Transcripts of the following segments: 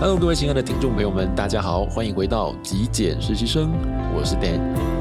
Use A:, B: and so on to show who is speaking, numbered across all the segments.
A: Hello，各位亲爱的听众朋友们，大家好，欢迎回到极简实习生，我是 Dan。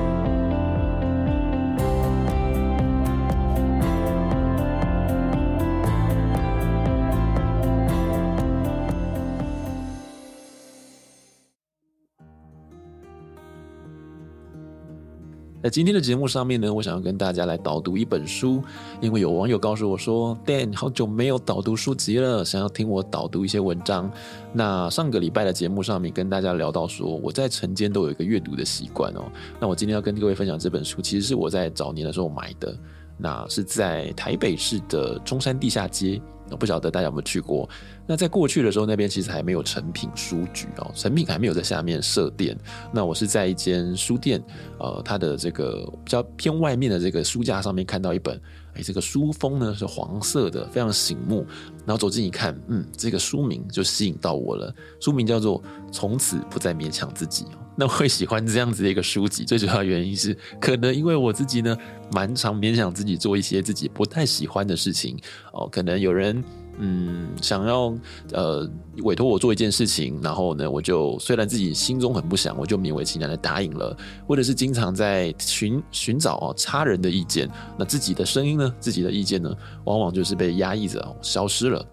A: 在今天的节目上面呢，我想要跟大家来导读一本书，因为有网友告诉我说，Dan 好久没有导读书籍了，想要听我导读一些文章。那上个礼拜的节目上面跟大家聊到说，我在晨间都有一个阅读的习惯哦。那我今天要跟各位分享这本书，其实是我在早年的时候买的，那是在台北市的中山地下街。不晓得大家有没有去过？那在过去的时候，那边其实还没有成品书局哦，成品还没有在下面设店。那我是在一间书店，呃，它的这个比较偏外面的这个书架上面看到一本，这个书封呢是黄色的，非常醒目。然后走近一看，嗯，这个书名就吸引到我了，书名叫做《从此不再勉强自己》。那会喜欢这样子的一个书籍，最主要原因是，可能因为我自己呢，蛮常勉强自己做一些自己不太喜欢的事情哦。可能有人嗯想要呃委托我做一件事情，然后呢，我就虽然自己心中很不想，我就勉为其难的答应了，或者是经常在寻寻找哦他人的意见，那自己的声音呢，自己的意见呢，往往就是被压抑着，消失了。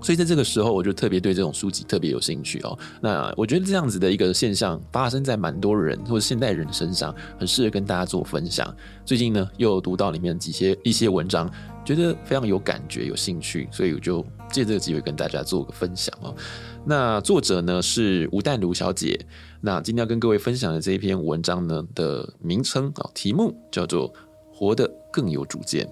A: 所以在这个时候，我就特别对这种书籍特别有兴趣哦。那我觉得这样子的一个现象发生在蛮多人或者现代人身上，很适合跟大家做分享。最近呢，又读到里面几些一些文章，觉得非常有感觉、有兴趣，所以我就借这个机会跟大家做个分享哦。那作者呢是吴淡如小姐。那今天要跟各位分享的这一篇文章呢的名称啊，题目叫做《活得更有主见》。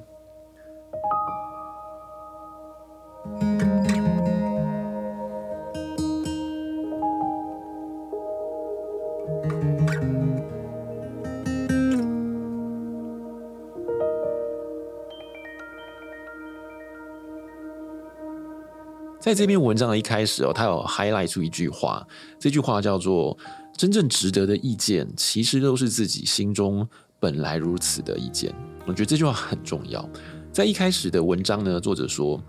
A: 在这篇文章的一开始哦，他有 highlight 出一句话，这句话叫做“真正值得的意见，其实都是自己心中本来如此的意见”。我觉得这句话很重要。在一开始的文章呢，作者说，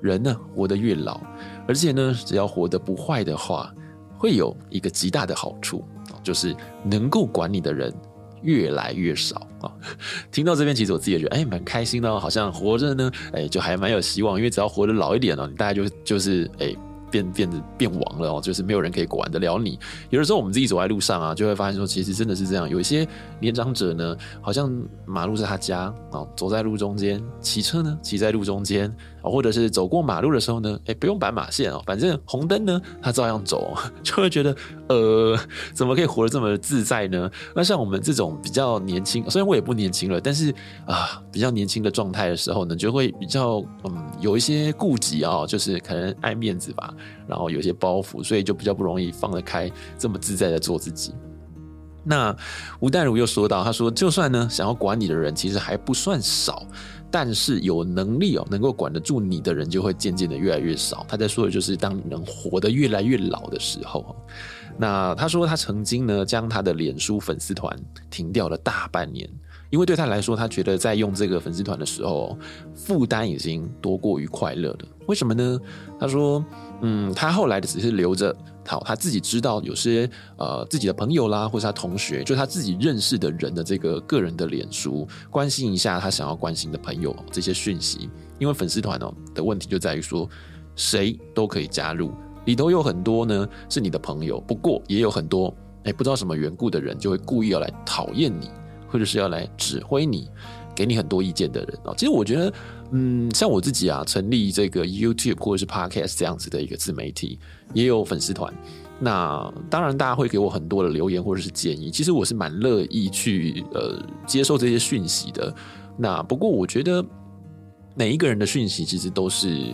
A: 人呢活得越老，而且呢只要活得不坏的话，会有一个极大的好处，就是能够管你的人。越来越少啊！听到这边，其实我自己也觉得，哎，蛮开心的哦，好像活着呢，哎，就还蛮有希望，因为只要活得老一点哦，你大概就就是哎。变变得变王了哦，就是没有人可以管得了你。有的时候我们自己走在路上啊，就会发现说，其实真的是这样。有一些年长者呢，好像马路是他家啊，走在路中间；骑车呢，骑在路中间，或者是走过马路的时候呢，哎，不用斑马线哦，反正红灯呢，他照样走，就会觉得呃，怎么可以活得这么自在呢？那像我们这种比较年轻，虽然我也不年轻了，但是啊，比较年轻的状态的时候呢，就会比较嗯，有一些顾忌啊，就是可能爱面子吧。然后有些包袱，所以就比较不容易放得开，这么自在的做自己。那吴淡如又说到，他说，就算呢想要管你的人其实还不算少，但是有能力哦能够管得住你的人就会渐渐的越来越少。他在说的就是当你能活得越来越老的时候。那他说他曾经呢将他的脸书粉丝团停掉了大半年。因为对他来说，他觉得在用这个粉丝团的时候，负担已经多过于快乐了。为什么呢？他说，嗯，他后来的只是留着，好，他自己知道有些呃自己的朋友啦，或是他同学，就他自己认识的人的这个个人的脸书，关心一下他想要关心的朋友这些讯息。因为粉丝团哦的问题就在于说，谁都可以加入，里头有很多呢是你的朋友，不过也有很多哎不知道什么缘故的人，就会故意要来讨厌你。或者是要来指挥你，给你很多意见的人啊。其实我觉得，嗯，像我自己啊，成立这个 YouTube 或者是 Podcast 这样子的一个自媒体，也有粉丝团。那当然，大家会给我很多的留言或者是建议。其实我是蛮乐意去呃接受这些讯息的。那不过我觉得每一个人的讯息其实都是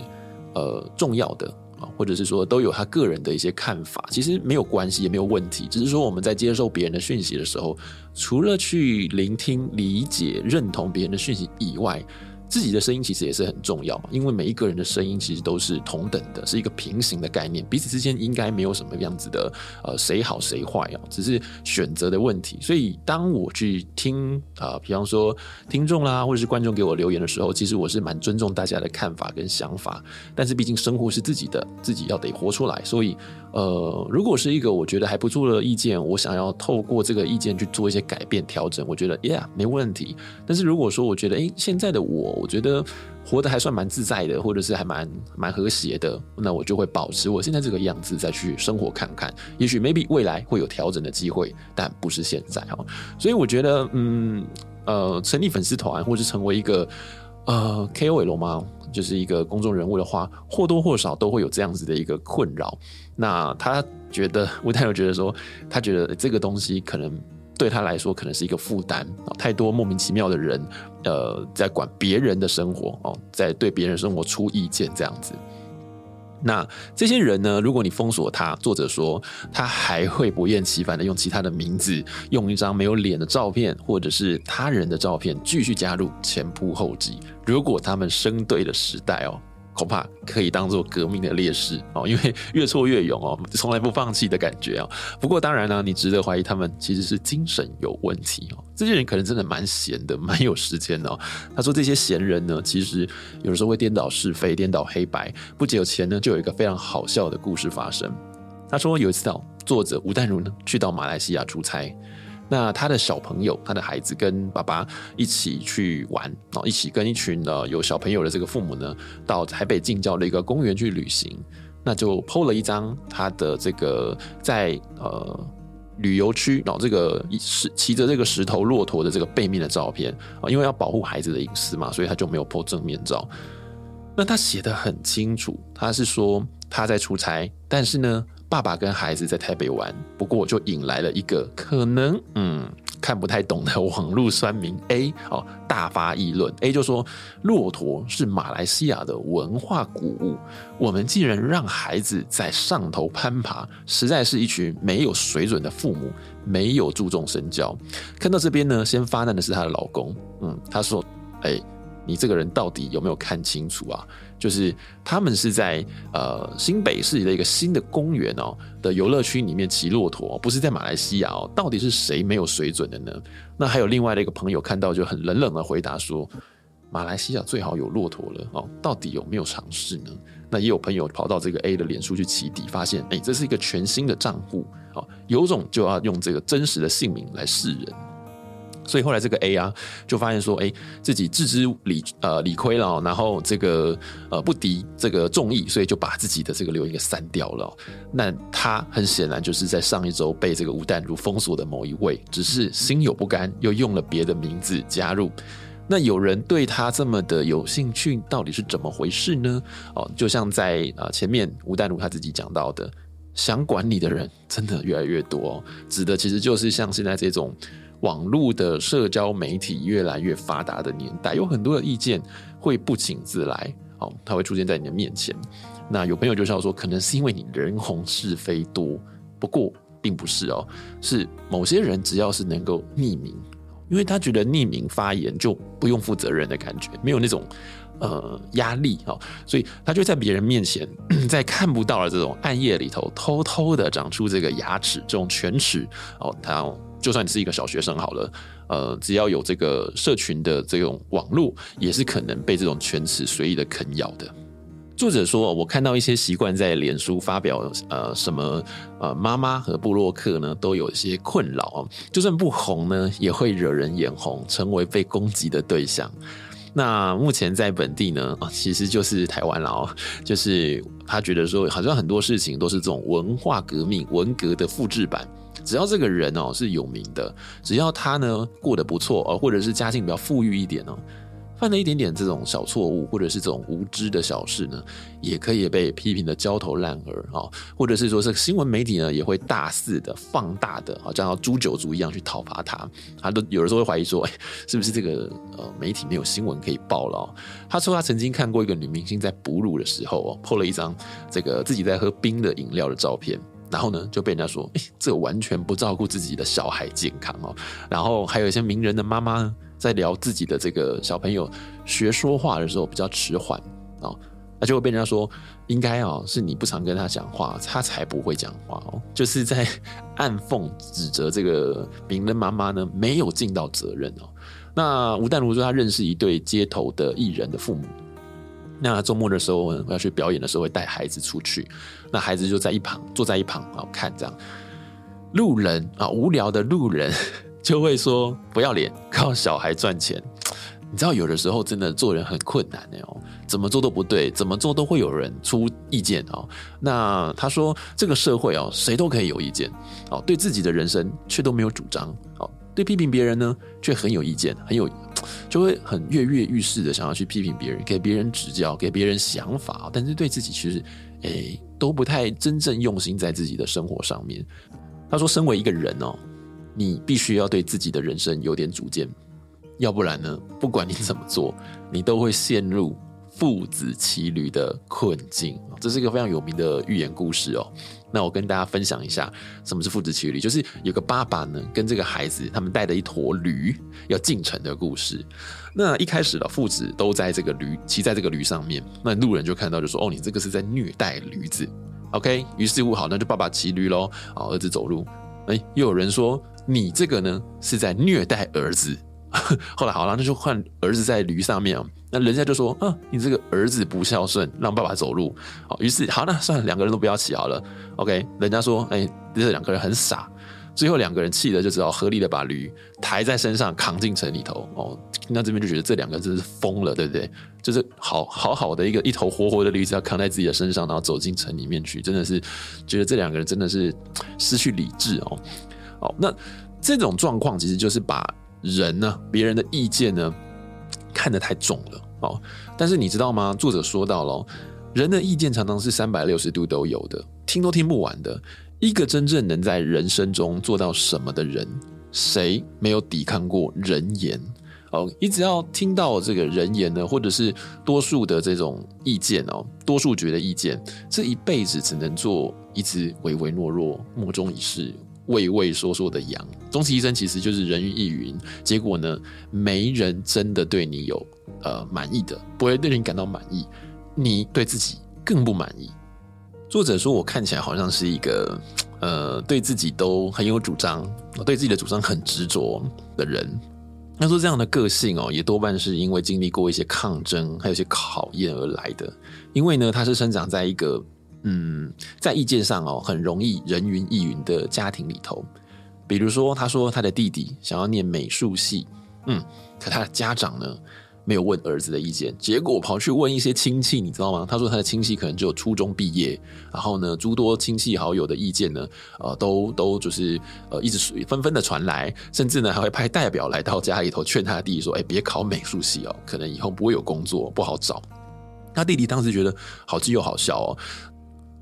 A: 呃重要的。或者是说都有他个人的一些看法，其实没有关系，也没有问题。只是说我们在接受别人的讯息的时候，除了去聆听、理解、认同别人的讯息以外，自己的声音其实也是很重要，因为每一个人的声音其实都是同等的，是一个平行的概念，彼此之间应该没有什么样子的呃谁好谁坏啊，只是选择的问题。所以当我去听啊、比方说听众啦，或者是观众给我留言的时候，其实我是蛮尊重大家的看法跟想法。但是毕竟生活是自己的，自己要得活出来。所以呃，如果是一个我觉得还不错的意见，我想要透过这个意见去做一些改变调整，我觉得 Yeah 没问题。但是如果说我觉得诶，现在的我。我觉得活得还算蛮自在的，或者是还蛮蛮和谐的，那我就会保持我现在这个样子再去生活看看。也许 maybe 未来会有调整的机会，但不是现在哈。所以我觉得，嗯呃，成立粉丝团或是成为一个呃 KOL 嘛，就是一个公众人物的话，或多或少都会有这样子的一个困扰。那他觉得，吴太友觉得说，他觉得这个东西可能。对他来说，可能是一个负担，太多莫名其妙的人，呃，在管别人的生活哦，在对别人生活出意见这样子。那这些人呢，如果你封锁他，作者说他还会不厌其烦的用其他的名字，用一张没有脸的照片，或者是他人的照片继续加入，前仆后继。如果他们生对了时代哦。恐怕可以当做革命的烈士哦，因为越挫越勇哦，从来不放弃的感觉啊。不过当然呢，你值得怀疑他们其实是精神有问题哦。这些人可能真的蛮闲的，蛮有时间的哦。他说这些闲人呢，其实有的时候会颠倒是非，颠倒黑白。不久前呢，就有一个非常好笑的故事发生。他说有一次哦，作者吴淡如呢去到马来西亚出差。那他的小朋友，他的孩子跟爸爸一起去玩，然后一起跟一群呃有小朋友的这个父母呢，到台北近郊的一个公园去旅行。那就 PO 了一张他的这个在呃旅游区，然后这个石骑着这个石头骆驼的这个背面的照片啊，因为要保护孩子的隐私嘛，所以他就没有 PO 正面照。那他写的很清楚，他是说他在出差，但是呢。爸爸跟孩子在台北玩，不过就引来了一个可能嗯看不太懂的网络酸民 A 哦，大发议论。A 就说，骆驼是马来西亚的文化古物，我们既然让孩子在上头攀爬，实在是一群没有水准的父母，没有注重身教。看到这边呢，先发难的是她的老公，嗯，他说，哎。你这个人到底有没有看清楚啊？就是他们是在呃新北市的一个新的公园哦的游乐区里面骑骆驼，不是在马来西亚哦。到底是谁没有水准的呢？那还有另外的一个朋友看到就很冷冷的回答说：马来西亚最好有骆驼了哦，到底有没有尝试呢？那也有朋友跑到这个 A 的脸书去起底，发现哎，这是一个全新的账户哦，有种就要用这个真实的姓名来示人。所以后来这个 A 啊，就发现说，哎，自己自知理呃理亏了，然后这个呃不敌这个众议，所以就把自己的这个留言给删掉了。那他很显然就是在上一周被这个吴淡如封锁的某一位，只是心有不甘，又用了别的名字加入。那有人对他这么的有兴趣，到底是怎么回事呢？哦，就像在啊前面吴淡如他自己讲到的，想管你的人真的越来越多，指的其实就是像现在这种。网络的社交媒体越来越发达的年代，有很多的意见会不请自来，哦，它会出现在你的面前。那有朋友就笑说，可能是因为你人红是非多，不过并不是哦，是某些人只要是能够匿名，因为他觉得匿名发言就不用负责任的感觉，没有那种呃压力哦，所以他就在别人面前，在看不到的这种暗夜里头，偷偷的长出这个牙齿，这种犬齿哦，他。就算你是一个小学生好了，呃，只要有这个社群的这种网络，也是可能被这种犬齿随意的啃咬的。作者说，我看到一些习惯在脸书发表呃什么呃妈妈和部落客呢，都有一些困扰，就算不红呢，也会惹人眼红，成为被攻击的对象。那目前在本地呢，啊其实就是台湾了哦，就是他觉得说，好像很多事情都是这种文化革命、文革的复制版。只要这个人哦是有名的，只要他呢过得不错哦，或者是家境比较富裕一点哦，犯了一点点这种小错误，或者是这种无知的小事呢，也可以被批评的焦头烂额啊，或者是说这个新闻媒体呢也会大肆的放大的啊，像诛九族一样去讨伐他，他都有的时候会怀疑说，哎，是不是这个呃媒体没有新闻可以报了？他说他曾经看过一个女明星在哺乳的时候哦，po 了一张这个自己在喝冰的饮料的照片。然后呢，就被人家说，诶，这完全不照顾自己的小孩健康哦。然后还有一些名人的妈妈，在聊自己的这个小朋友学说话的时候比较迟缓哦，那就会被人家说应该哦是你不常跟他讲话，他才不会讲话哦，就是在暗讽指责这个名人妈妈呢没有尽到责任哦。那吴淡如说他认识一对街头的艺人的父母。那周末的时候，我要去表演的时候，会带孩子出去。那孩子就在一旁，坐在一旁啊，看这样。路人啊，无聊的路人 就会说：“不要脸，靠小孩赚钱。”你知道，有的时候真的做人很困难的哦，怎么做都不对，怎么做都会有人出意见哦。那他说，这个社会哦，谁都可以有意见哦，对自己的人生却都没有主张哦，对批评别人呢，却很有意见，很有。就会很跃跃欲试的想要去批评别人，给别人指教，给别人想法，但是对自己其实，诶，都不太真正用心在自己的生活上面。他说，身为一个人哦，你必须要对自己的人生有点主见，要不然呢，不管你怎么做，你都会陷入。父子骑驴的困境，这是一个非常有名的寓言故事哦。那我跟大家分享一下，什么是父子骑驴？就是有个爸爸呢，跟这个孩子，他们带着一坨驴要进城的故事。那一开始的父子都在这个驴骑在这个驴上面，那路人就看到就说：“哦，你这个是在虐待驴子。”OK，于是乎好，那就爸爸骑驴喽，啊，儿子走路。哎，又有人说你这个呢是在虐待儿子。后来好了，那就换儿子在驴上面。那人家就说：“啊，你这个儿子不孝顺，让爸爸走路。”好，于是好，那算了，两个人都不要骑好了。OK，人家说：“哎，这两个人很傻。”最后两个人气的就只好合力的把驴抬在身上扛进城里头。哦，那这边就觉得这两个人真是疯了，对不对？就是好好好的一个一头活活的驴子要扛在自己的身上，然后走进城里面去，真的是觉得这两个人真的是失去理智哦。好，那这种状况其实就是把。人呢，别人的意见呢，看得太重了哦。但是你知道吗？作者说到了，人的意见常常是三百六十度都有的，听都听不完的。一个真正能在人生中做到什么的人，谁没有抵抗过人言？哦，你只要听到这个人言呢，或者是多数的这种意见哦，多数觉得意见，这一辈子只能做一只唯唯诺诺、莫衷一是。畏畏缩缩的羊，终其一生其实就是人云亦云。结果呢，没人真的对你有呃满意的，不会对你感到满意，你对自己更不满意。作者说，我看起来好像是一个呃对自己都很有主张，对自己的主张很执着的人。他说这样的个性哦，也多半是因为经历过一些抗争，还有一些考验而来的。因为呢，他是生长在一个。嗯，在意见上哦，很容易人云亦云的家庭里头，比如说，他说他的弟弟想要念美术系，嗯，可他的家长呢没有问儿子的意见，结果跑去问一些亲戚，你知道吗？他说他的亲戚可能只有初中毕业，然后呢，诸多亲戚好友的意见呢，呃，都都就是呃，一直纷纷的传来，甚至呢还会派代表来到家里头劝他的弟弟说，哎，别考美术系哦，可能以后不会有工作，不好找。他弟弟当时觉得好气又好笑哦。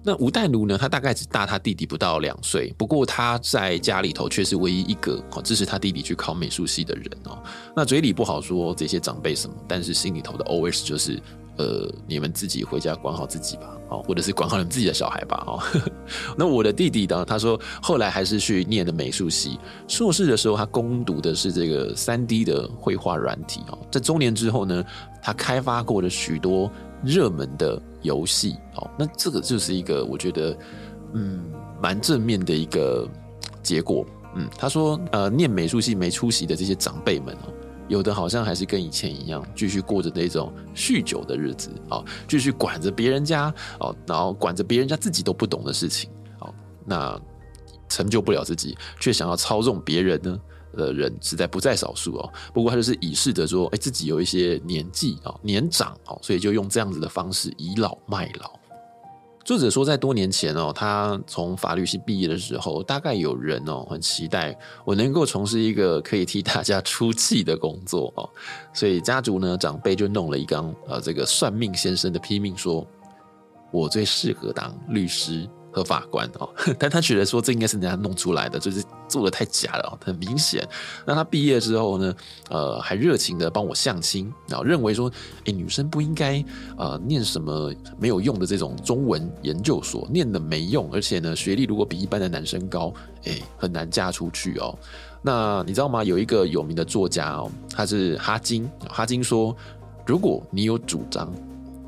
A: 那吴淡如呢？他大概只大他弟弟不到两岁，不过他在家里头却是唯一一个哦支持他弟弟去考美术系的人哦。那嘴里不好说这些长辈什么，但是心里头的 OS 就是，呃，你们自己回家管好自己吧，哦，或者是管好你们自己的小孩吧，哦。那我的弟弟呢？他说后来还是去念的美术系，硕士的时候他攻读的是这个三 D 的绘画软体哦。在中年之后呢，他开发过了许多。热门的游戏，哦，那这个就是一个我觉得，嗯，蛮正面的一个结果。嗯，他说，呃，念美术系没出息的这些长辈们哦，有的好像还是跟以前一样，继续过着那种酗酒的日子，哦，继续管着别人家，哦，然后管着别人家自己都不懂的事情，哦，那成就不了自己，却想要操纵别人呢？的人实在不在少数哦，不过他就是以示着说，哎，自己有一些年纪啊，年长哦，所以就用这样子的方式倚老卖老。作者说，在多年前哦，他从法律系毕业的时候，大概有人哦很期待我能够从事一个可以替大家出气的工作哦，所以家族呢长辈就弄了一缸呃这个算命先生的批命说，我最适合当律师。和法官哦，但他觉得说这应该是人家弄出来的，就是做的太假了，很明显。那他毕业之后呢，呃，还热情的帮我相亲，然后认为说，哎，女生不应该呃念什么没有用的这种中文研究所，念的没用，而且呢，学历如果比一般的男生高，哎，很难嫁出去哦。那你知道吗？有一个有名的作家哦，他是哈金。哈金说：“如果你有主张，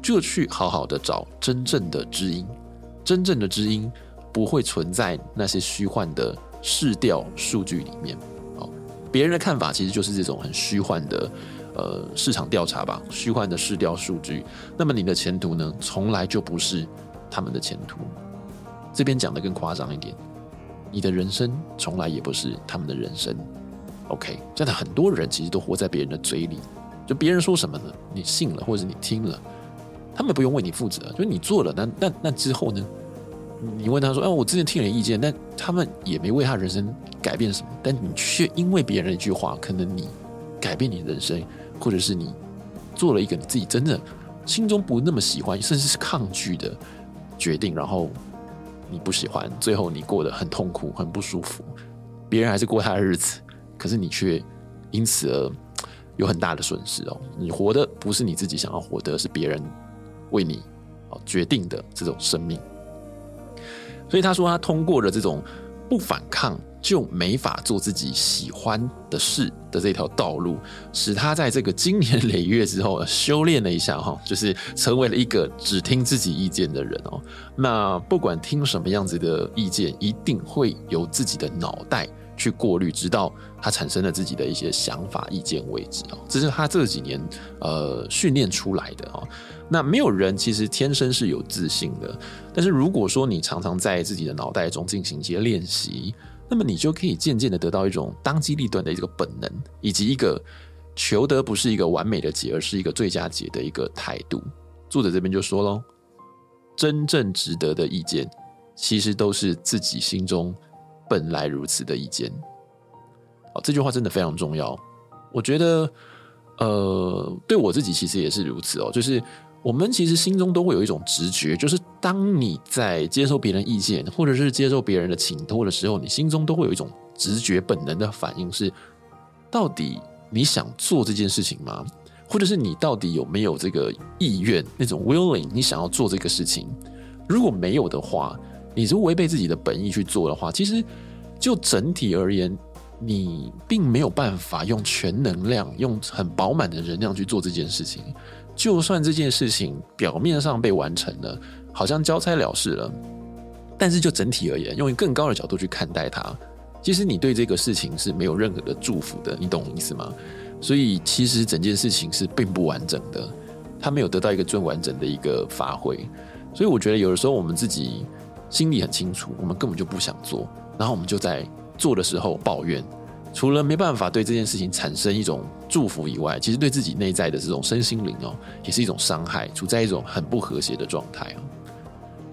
A: 就去好好的找真正的知音。真正的知音不会存在那些虚幻的市调数据里面。哦，别人的看法其实就是这种很虚幻的呃市场调查吧，虚幻的市调数据。那么你的前途呢，从来就不是他们的前途。这边讲的更夸张一点。”你的人生从来也不是他们的人生，OK？真的很多人其实都活在别人的嘴里，就别人说什么呢，你信了或者你听了，他们不用为你负责，就是你做了，那那那之后呢？你问他说：“哎，我之前听了意见，但他们也没为他人生改变什么，但你却因为别人一句话，可能你改变你的人生，或者是你做了一个你自己真的心中不那么喜欢，甚至是抗拒的决定，然后。”你不喜欢，最后你过得很痛苦、很不舒服，别人还是过他的日子，可是你却因此而有很大的损失哦。你活的不是你自己想要活的，是别人为你哦决定的这种生命。所以他说，他通过了这种不反抗。就没法做自己喜欢的事的这条道路，使他在这个经年累月之后 修炼了一下哈，就是成为了一个只听自己意见的人哦。那不管听什么样子的意见，一定会由自己的脑袋去过滤，直到他产生了自己的一些想法、意见为止哦。这是他这几年呃训练出来的哦。那没有人其实天生是有自信的，但是如果说你常常在自己的脑袋中进行一些练习。那么你就可以渐渐的得到一种当机立断的一个本能，以及一个求得不是一个完美的解，而是一个最佳解的一个态度。作者这边就说喽，真正值得的意见，其实都是自己心中本来如此的意见。哦，这句话真的非常重要。我觉得，呃，对我自己其实也是如此哦，就是。我们其实心中都会有一种直觉，就是当你在接受别人意见，或者是接受别人的请托的时候，你心中都会有一种直觉本能的反应是：到底你想做这件事情吗？或者是你到底有没有这个意愿，那种 willing，你想要做这个事情？如果没有的话，你是违背自己的本意去做的话，其实就整体而言，你并没有办法用全能量、用很饱满的能量去做这件事情。就算这件事情表面上被完成了，好像交差了事了，但是就整体而言，用更高的角度去看待它，其实你对这个事情是没有任何的祝福的，你懂我意思吗？所以其实整件事情是并不完整的，它没有得到一个最完整的一个发挥。所以我觉得有的时候我们自己心里很清楚，我们根本就不想做，然后我们就在做的时候抱怨。除了没办法对这件事情产生一种祝福以外，其实对自己内在的这种身心灵哦，也是一种伤害，处在一种很不和谐的状态哦。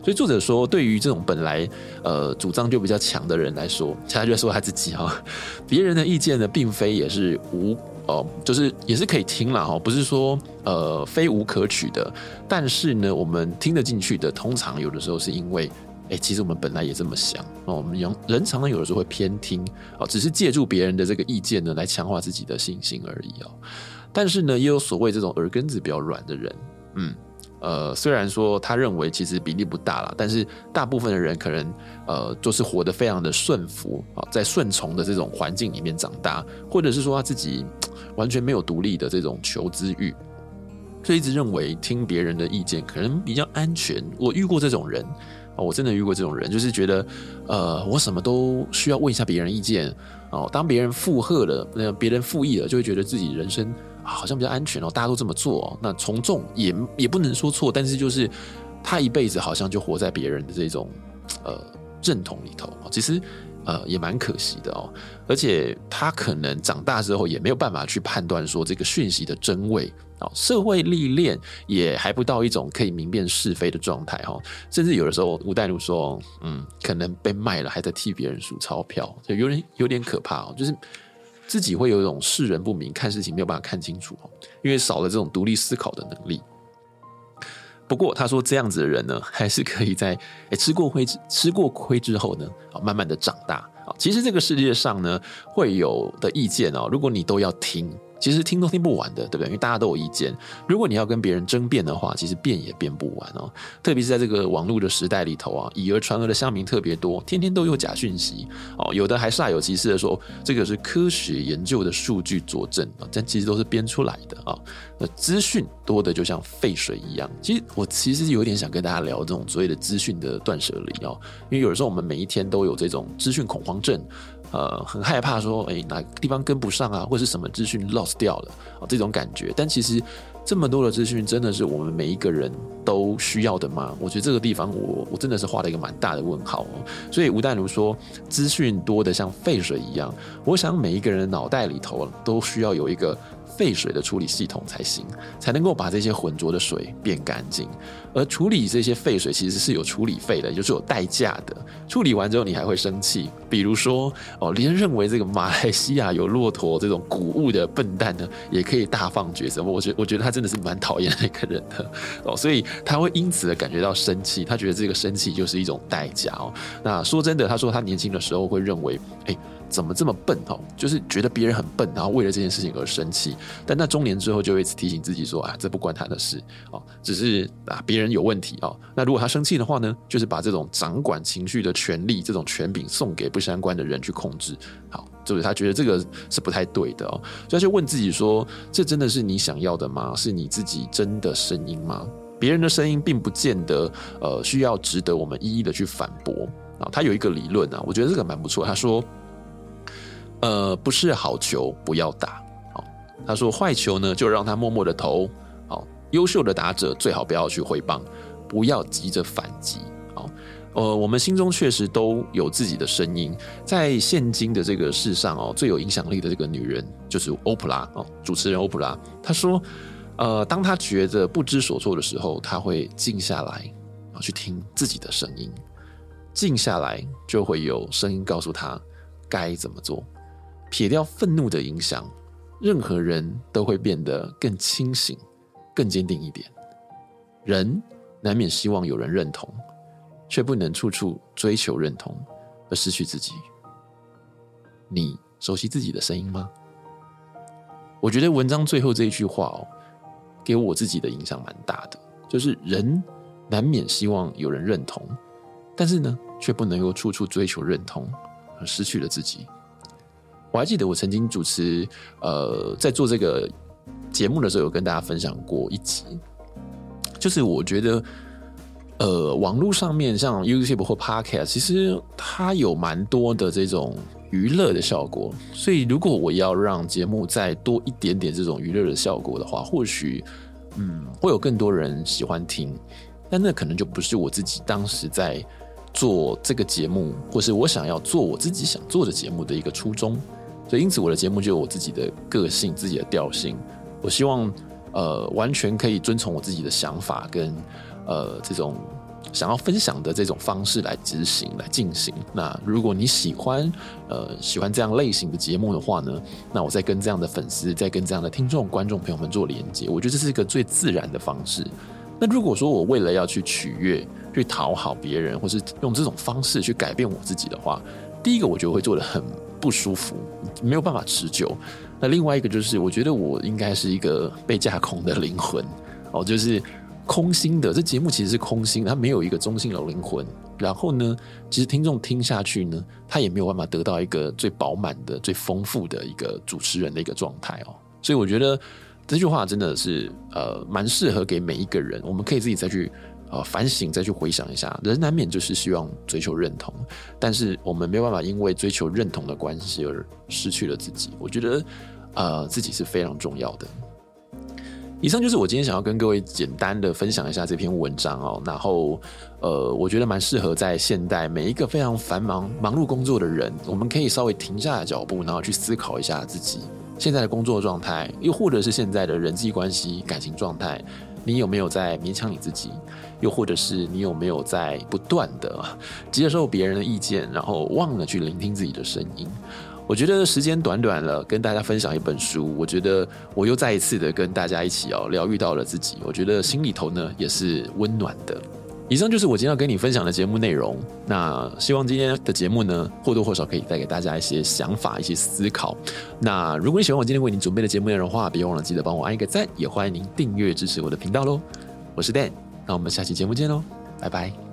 A: 所以作者说，对于这种本来呃主张就比较强的人来说，其他就说他自己哈，别人的意见呢，并非也是无哦，就是也是可以听了哈，不是说呃非无可取的，但是呢，我们听得进去的，通常有的时候是因为。哎，其实我们本来也这么想哦。我们人常常有的时候会偏听哦，只是借助别人的这个意见呢，来强化自己的信心而已哦。但是呢，也有所谓这种耳根子比较软的人，嗯，呃，虽然说他认为其实比例不大啦，但是大部分的人可能呃，就是活得非常的顺服啊，在顺从的这种环境里面长大，或者是说他自己完全没有独立的这种求知欲，所以一直认为听别人的意见可能比较安全。我遇过这种人。我真的遇过这种人，就是觉得，呃，我什么都需要问一下别人意见哦。当别人附和了，那别人附议了，就会觉得自己人生好像比较安全哦。大家都这么做，那从众也也不能说错，但是就是他一辈子好像就活在别人的这种呃认同里头。其实呃也蛮可惜的哦。而且他可能长大之后也没有办法去判断说这个讯息的真伪啊。社会历练也还不到一种可以明辨是非的状态哈，甚至有的时候吴淡如说，嗯，可能被卖了，还在替别人数钞票，就有点有点可怕哦，就是自己会有一种识人不明，看事情没有办法看清楚，因为少了这种独立思考的能力。不过他说这样子的人呢，还是可以在诶吃过亏吃过亏之后呢，啊，慢慢的长大啊。其实这个世界上呢，会有的意见哦，如果你都要听。其实听都听不完的，对不对？因为大家都有意见。如果你要跟别人争辩的话，其实辩也辩不完哦。特别是在这个网络的时代里头啊，以讹传讹的乡民特别多，天天都有假讯息哦。有的还煞有其事的说这个是科学研究的数据佐证啊，但其实都是编出来的啊。那资讯多的就像废水一样。其实我其实有点想跟大家聊这种所谓的资讯的断舍离哦，因为有的时候我们每一天都有这种资讯恐慌症。呃，很害怕说，哎，哪个地方跟不上啊，或是什么资讯 lost 掉了啊，这种感觉。但其实这么多的资讯，真的是我们每一个人都需要的吗？我觉得这个地方我，我真的是画了一个蛮大的问号哦。所以吴淡如说，资讯多的像废水一样，我想每一个人脑袋里头都需要有一个。废水的处理系统才行，才能够把这些浑浊的水变干净。而处理这些废水其实是有处理费的，就是有代价的。处理完之后你还会生气，比如说哦，连认为这个马来西亚有骆驼这种谷物的笨蛋呢，也可以大放厥词。我觉我觉得他真的是蛮讨厌那个人的 哦，所以他会因此的感觉到生气。他觉得这个生气就是一种代价哦。那说真的，他说他年轻的时候会认为，哎。怎么这么笨哦？就是觉得别人很笨，然后为了这件事情而生气。但那中年之后，就会一直提醒自己说：“啊，这不关他的事哦，只是啊别人有问题哦。”那如果他生气的话呢，就是把这种掌管情绪的权利、这种权柄送给不相关的人去控制。好，就是他觉得这个是不太对的哦，所以就问自己说：“这真的是你想要的吗？是你自己真的声音吗？别人的声音并不见得呃需要值得我们一一的去反驳啊。”他有一个理论啊，我觉得这个蛮不错。他说。呃，不是好球不要打，好，他说坏球呢就让他默默的投，好，优秀的打者最好不要去挥棒，不要急着反击，好，呃，我们心中确实都有自己的声音，在现今的这个世上哦，最有影响力的这个女人就是欧普拉哦，主持人欧普拉，她说，呃，当她觉得不知所措的时候，她会静下来啊，去听自己的声音，静下来就会有声音告诉她该怎么做。撇掉愤怒的影响，任何人都会变得更清醒、更坚定一点。人难免希望有人认同，却不能处处追求认同而失去自己。你熟悉自己的声音吗？我觉得文章最后这一句话哦，给我自己的影响蛮大的，就是人难免希望有人认同，但是呢，却不能够处处追求认同而失去了自己。我还记得我曾经主持，呃，在做这个节目的时候，有跟大家分享过一集，就是我觉得，呃，网络上面像 YouTube 或 Podcast，其实它有蛮多的这种娱乐的效果，所以如果我要让节目再多一点点这种娱乐的效果的话，或许，嗯，会有更多人喜欢听，但那可能就不是我自己当时在做这个节目，或是我想要做我自己想做的节目的一个初衷。所以，因此我的节目就有我自己的个性、自己的调性。我希望，呃，完全可以遵从我自己的想法跟呃这种想要分享的这种方式来执行、来进行。那如果你喜欢，呃，喜欢这样类型的节目的话呢，那我再跟这样的粉丝、再跟这样的听众、观众朋友们做连接，我觉得这是一个最自然的方式。那如果说我为了要去取悦、去讨好别人，或是用这种方式去改变我自己的话，第一个我觉得会做得很不舒服，没有办法持久。那另外一个就是，我觉得我应该是一个被架空的灵魂哦，就是空心的。这节目其实是空心，它没有一个中心的灵魂。然后呢，其实听众听下去呢，他也没有办法得到一个最饱满的、最丰富的一个主持人的一个状态哦。所以我觉得这句话真的是呃，蛮适合给每一个人。我们可以自己再去。呃，反省再去回想一下，人难免就是希望追求认同，但是我们没有办法因为追求认同的关系而失去了自己。我觉得，呃，自己是非常重要的。以上就是我今天想要跟各位简单的分享一下这篇文章哦。然后，呃，我觉得蛮适合在现代每一个非常繁忙、忙碌工作的人，我们可以稍微停下脚步，然后去思考一下自己现在的工作状态，又或者是现在的人际关系、感情状态。你有没有在勉强你自己？又或者是你有没有在不断的接受别人的意见，然后忘了去聆听自己的声音？我觉得时间短短了，跟大家分享一本书，我觉得我又再一次的跟大家一起哦疗愈到了自己。我觉得心里头呢也是温暖的。以上就是我今天要跟你分享的节目内容。那希望今天的节目呢，或多或少可以带给大家一些想法、一些思考。那如果你喜欢我今天为你准备的节目内容的话，别忘了记得帮我按一个赞，也欢迎您订阅支持我的频道喽。我是 Dan，那我们下期节目见喽，拜拜。